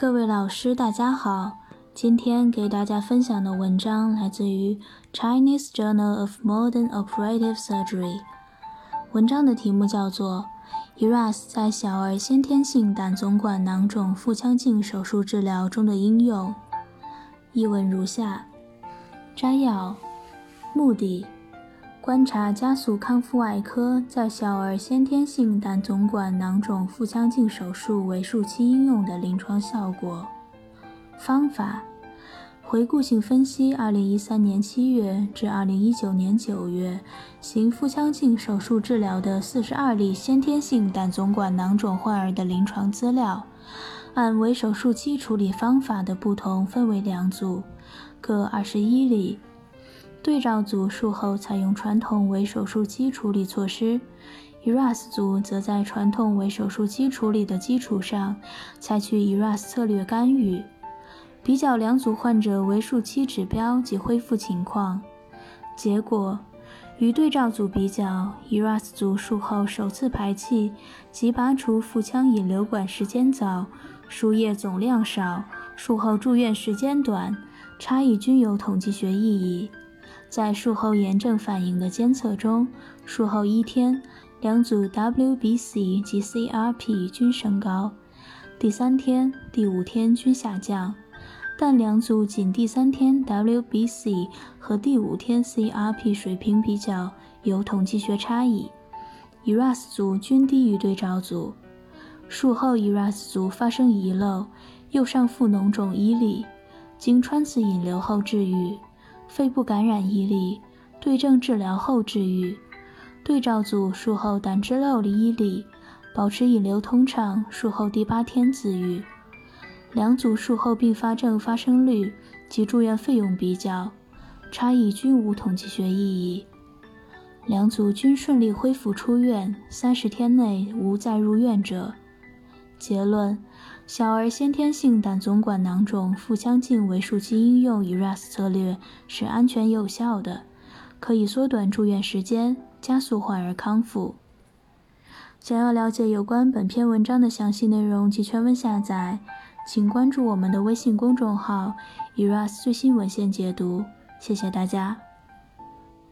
各位老师，大家好。今天给大家分享的文章来自于 Chinese Journal of Modern Operative Surgery。文章的题目叫做《ERAS 在小儿先天性胆总管囊肿腹腔镜手术治疗中的应用》。译文如下：摘要，目的。观察加速康复外科在小儿先天性胆总管囊肿腹腔镜手术为术期应用的临床效果。方法：回顾性分析2013年7月至2019年9月行腹腔镜手术治疗的42例先天性胆总管囊肿患儿的临床资料，按为手术期处理方法的不同分为两组，各21例。对照组术后采用传统为手术期处理措施，ERAS 组则在传统为手术期处理的基础上，采取 ERAS 策略干预。比较两组患者为术期指标及恢复情况，结果与对照组比较，ERAS 组术后首次排气及拔除腹腔引流管时间早，输液总量少，术后住院时间短，差异均有统计学意义。在术后炎症反应的监测中，术后一天，两组 WBC 及 CRP 均升高；第三天、第五天均下降，但两组仅第三天 WBC 和第五天 CRP 水平比较有统计学差异。ERAS 组均低于对照组。术后 ERAS 组发生遗漏，右上腹脓肿一例，经穿刺引流后治愈。肺部感染一例，对症治疗后治愈。对照组术后胆汁漏一例，保持引流通畅，术后第八天自愈。两组术后并发症发生率及住院费用比较，差异均无统计学意义。两组均顺利恢复出院，三十天内无再入院者。结论：小儿先天性胆总管囊肿腹腔镜为术期应用 ERAS 策略是安全有效的，可以缩短住院时间，加速患儿康复。想要了解有关本篇文章的详细内容及全文下载，请关注我们的微信公众号 “ERAS 最新文献解读”。谢谢大家。